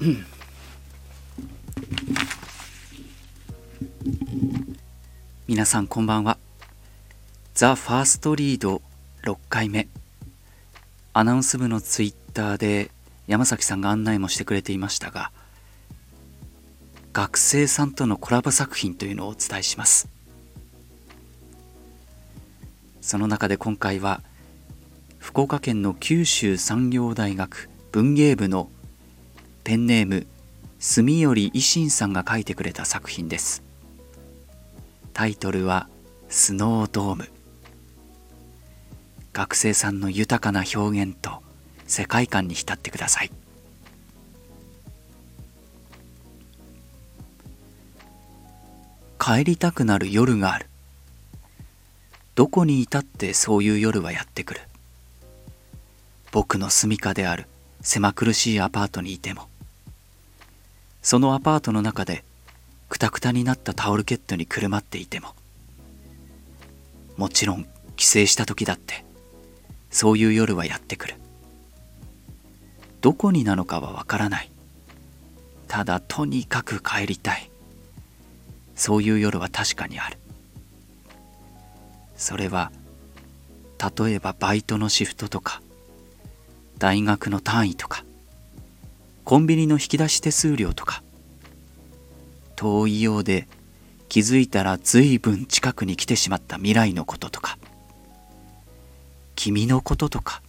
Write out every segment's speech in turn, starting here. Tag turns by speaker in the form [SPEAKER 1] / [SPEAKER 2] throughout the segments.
[SPEAKER 1] うん皆さんこんばんは。ザ・ファーストリード6回目。アナウンス部のツイッターで山崎さんが案内もしてくれていましたが学生さんとのコラボ作品というのをお伝えします。その中で今回は福岡県の九州産業大学文芸部のペンネーム住頼維新さんが書いてくれた作品です。タイトルは「スノードーム」学生さんの豊かな表現と世界観に浸ってください。帰りたくなる夜がある。どこにいたってそういう夜はやってくる。僕の住処である狭苦しいアパートにいてもそのアパートの中でくたくたになったタオルケットにくるまっていてももちろん帰省した時だってそういう夜はやってくる。どこになのかはわからない。ただとにかく帰りたい。そういう夜は確かにある。それは例えばバイトのシフトとか大学の単位とかコンビニの引き出し手数料とか。遠いようで気づいたら随分近くに来てしまった未来のこととか。君のこととか。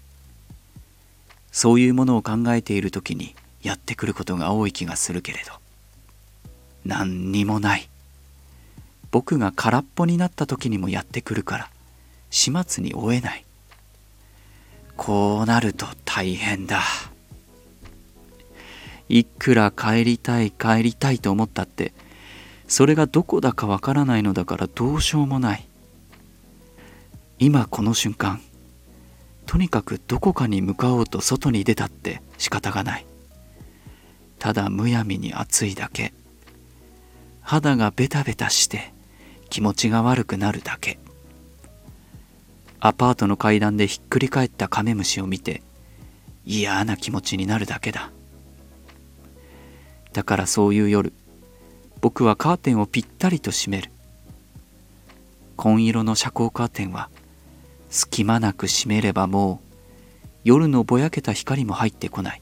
[SPEAKER 1] そういうものを考えている時にやってくることが多い気がするけれど。何にもない。僕が空っぽになった時にもやってくるから始末に追えない。こうなると大変だ。いくら帰りたい帰りたいと思ったってそれがどこだかわからないのだからどうしようもない。今この瞬間とにかくどこかに向かおうと外に出たって仕方がない。ただむやみに暑いだけ。肌がベタベタして気持ちが悪くなるだけ。アパートの階段でひっくり返ったカメムシを見て嫌な気持ちになるだけだ。だからそういう夜僕はカーテンをぴったりと閉める。紺色の遮光カーテンは隙間なく閉めればもう夜のぼやけた光も入ってこない。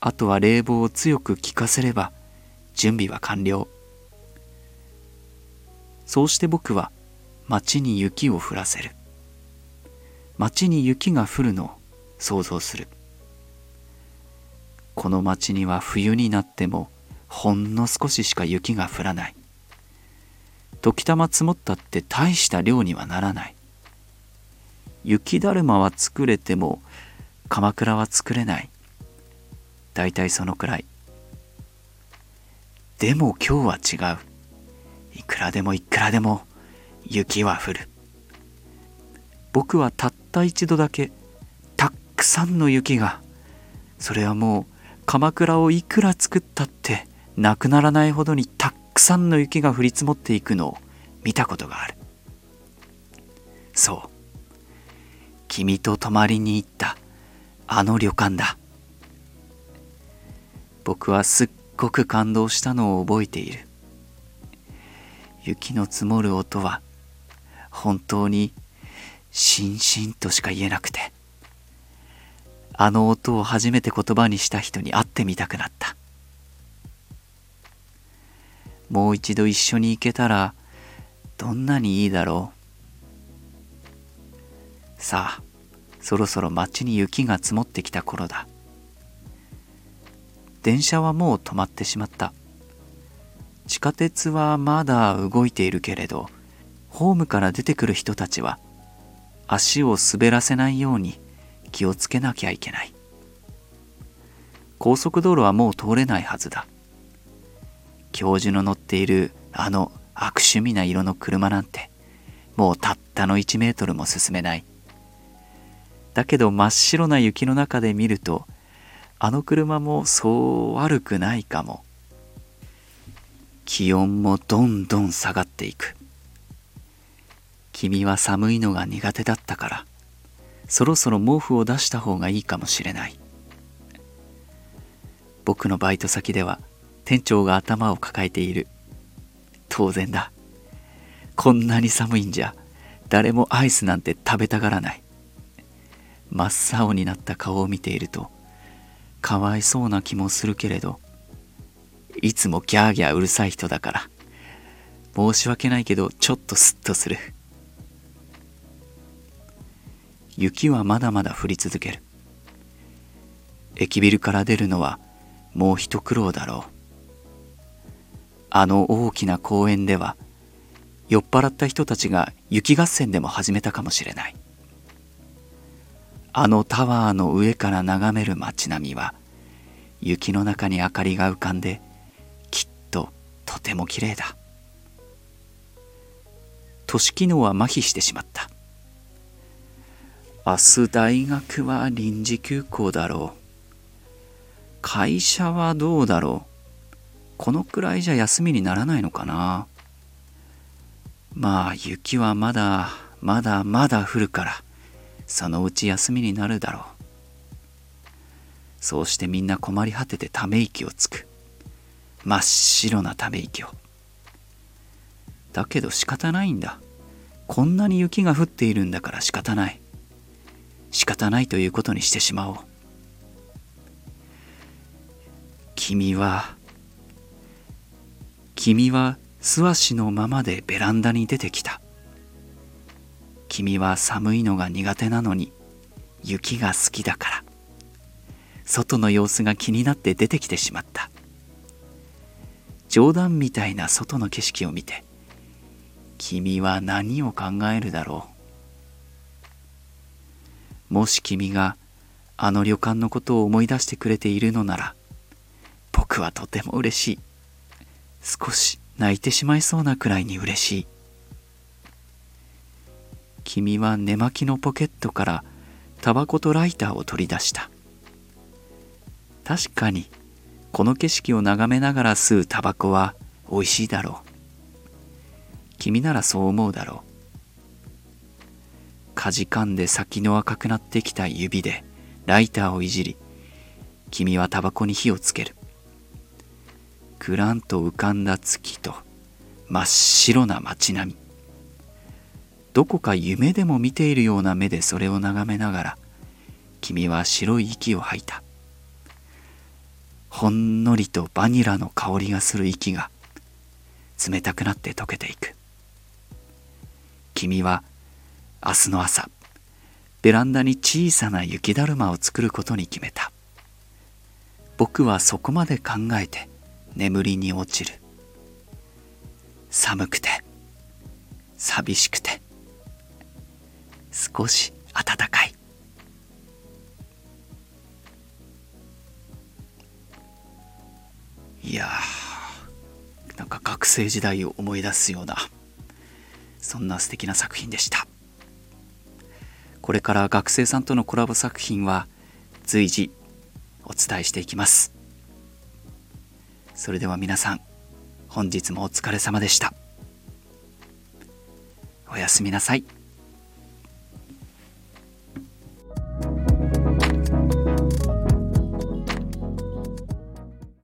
[SPEAKER 1] あとは冷房を強く効かせれば準備は完了。そうして僕は街に雪を降らせる。街に雪が降るのを想像する。この街には冬になってもほんの少ししか雪が降らない。時たま積もったって大した量にはならない。雪だるまは作れても鎌倉は作れない。だいたいそのくらい。でも今日は違う。いくらでもいくらでも雪は降る。僕はたった一度だけたっくさんの雪がそれはもう鎌倉をいくら作ったってなくならないほどにたくさんの雪が降り積もっていくのを見たことがある。そう。君と泊まりに行ったあの旅館だ。僕はすっごく感動したのを覚えている。雪の積もる音は本当にしんしんとしか言えなくて。あの音を初めて言葉にした人に会ってみたくなった。もう一度一緒に行けたらどんなにいいだろう。さあそろそろ街に雪が積もってきた頃だ。電車はもう止まってしまった。地下鉄はまだ動いているけれどホームから出てくる人たちは足を滑らせないように気をつけなきゃいけない。高速道路はもう通れないはずだ。教授の乗っているあの悪趣味な色の車なんてもうたったの1メートルも進めない。だけど真っ白な雪の中で見るとあの車もそう悪くないかも。気温もどんどん下がっていく。君は寒いのが苦手だったからそろそろ毛布を出した方がいいかもしれない。僕のバイト先では店長が頭を抱えている。当然だ。こんなに寒いんじゃ誰もアイスなんて食べたがらない。真っ青になった顔を見ているとかわいそうな気もするけれどいつもギャーギャーうるさい人だから。申し訳ないけどちょっとスッとする。雪はまだまだ降り続ける。駅ビルから出るのはもう一苦労だろう。あの大きな公園では酔っ払った人たちが雪合戦でも始めたかもしれない。あのタワーの上から眺める街並みは雪の中に明かりが浮かんできっととても綺麗だ。都市機能は麻痺してしまった。明日大学は臨時休校だろう。会社はどうだろう。このくらいじゃ休みにならないのかな。まあ雪はまだまだまだ降るからそのうち休みになるだろう。そうしてみんな困り果ててため息をつく。真っ白なため息を。だけど仕方ないんだ。こんなに雪が降っているんだから仕方ない。仕方ないということにしてしまおう。君は君は素足のままでベランダに出てきた。君は寒いのが苦手なのに雪が好きだから。外の様子が気になって出てきてしまった。冗談みたいな外の景色を見て君は何を考えるだろう。もし君があの旅館のことを思い出してくれているのなら僕はとても嬉しい。少し泣いてしまいそうなくらいに嬉しい。君は寝巻きのポケットからタバコとライターを取り出した。確かにこの景色を眺めながら吸うタバコは美味しいだろう。君ならそう思うだろう。かじかんで先の赤くなってきた指でライターをいじり君はタバコに火をつける。くらんと浮かんだ月と真っ白な街並み。どこか夢でも見ているような目でそれを眺めながら君は白い息を吐いた。ほんのりとバニラの香りがする息が冷たくなって溶けていく。君は明日の朝ベランダに小さな雪だるまを作ることに決めた。僕はそこまで考えて眠りに落ちる。寒くて寂しくて少し暖かい。いやーなんか学生時代を思い出すようなそんな素敵な作品でした。これから学生さんとのコラボ作品は随時お伝えしていきます。それでは皆さん本日もお疲れ様でした。おやすみなさい。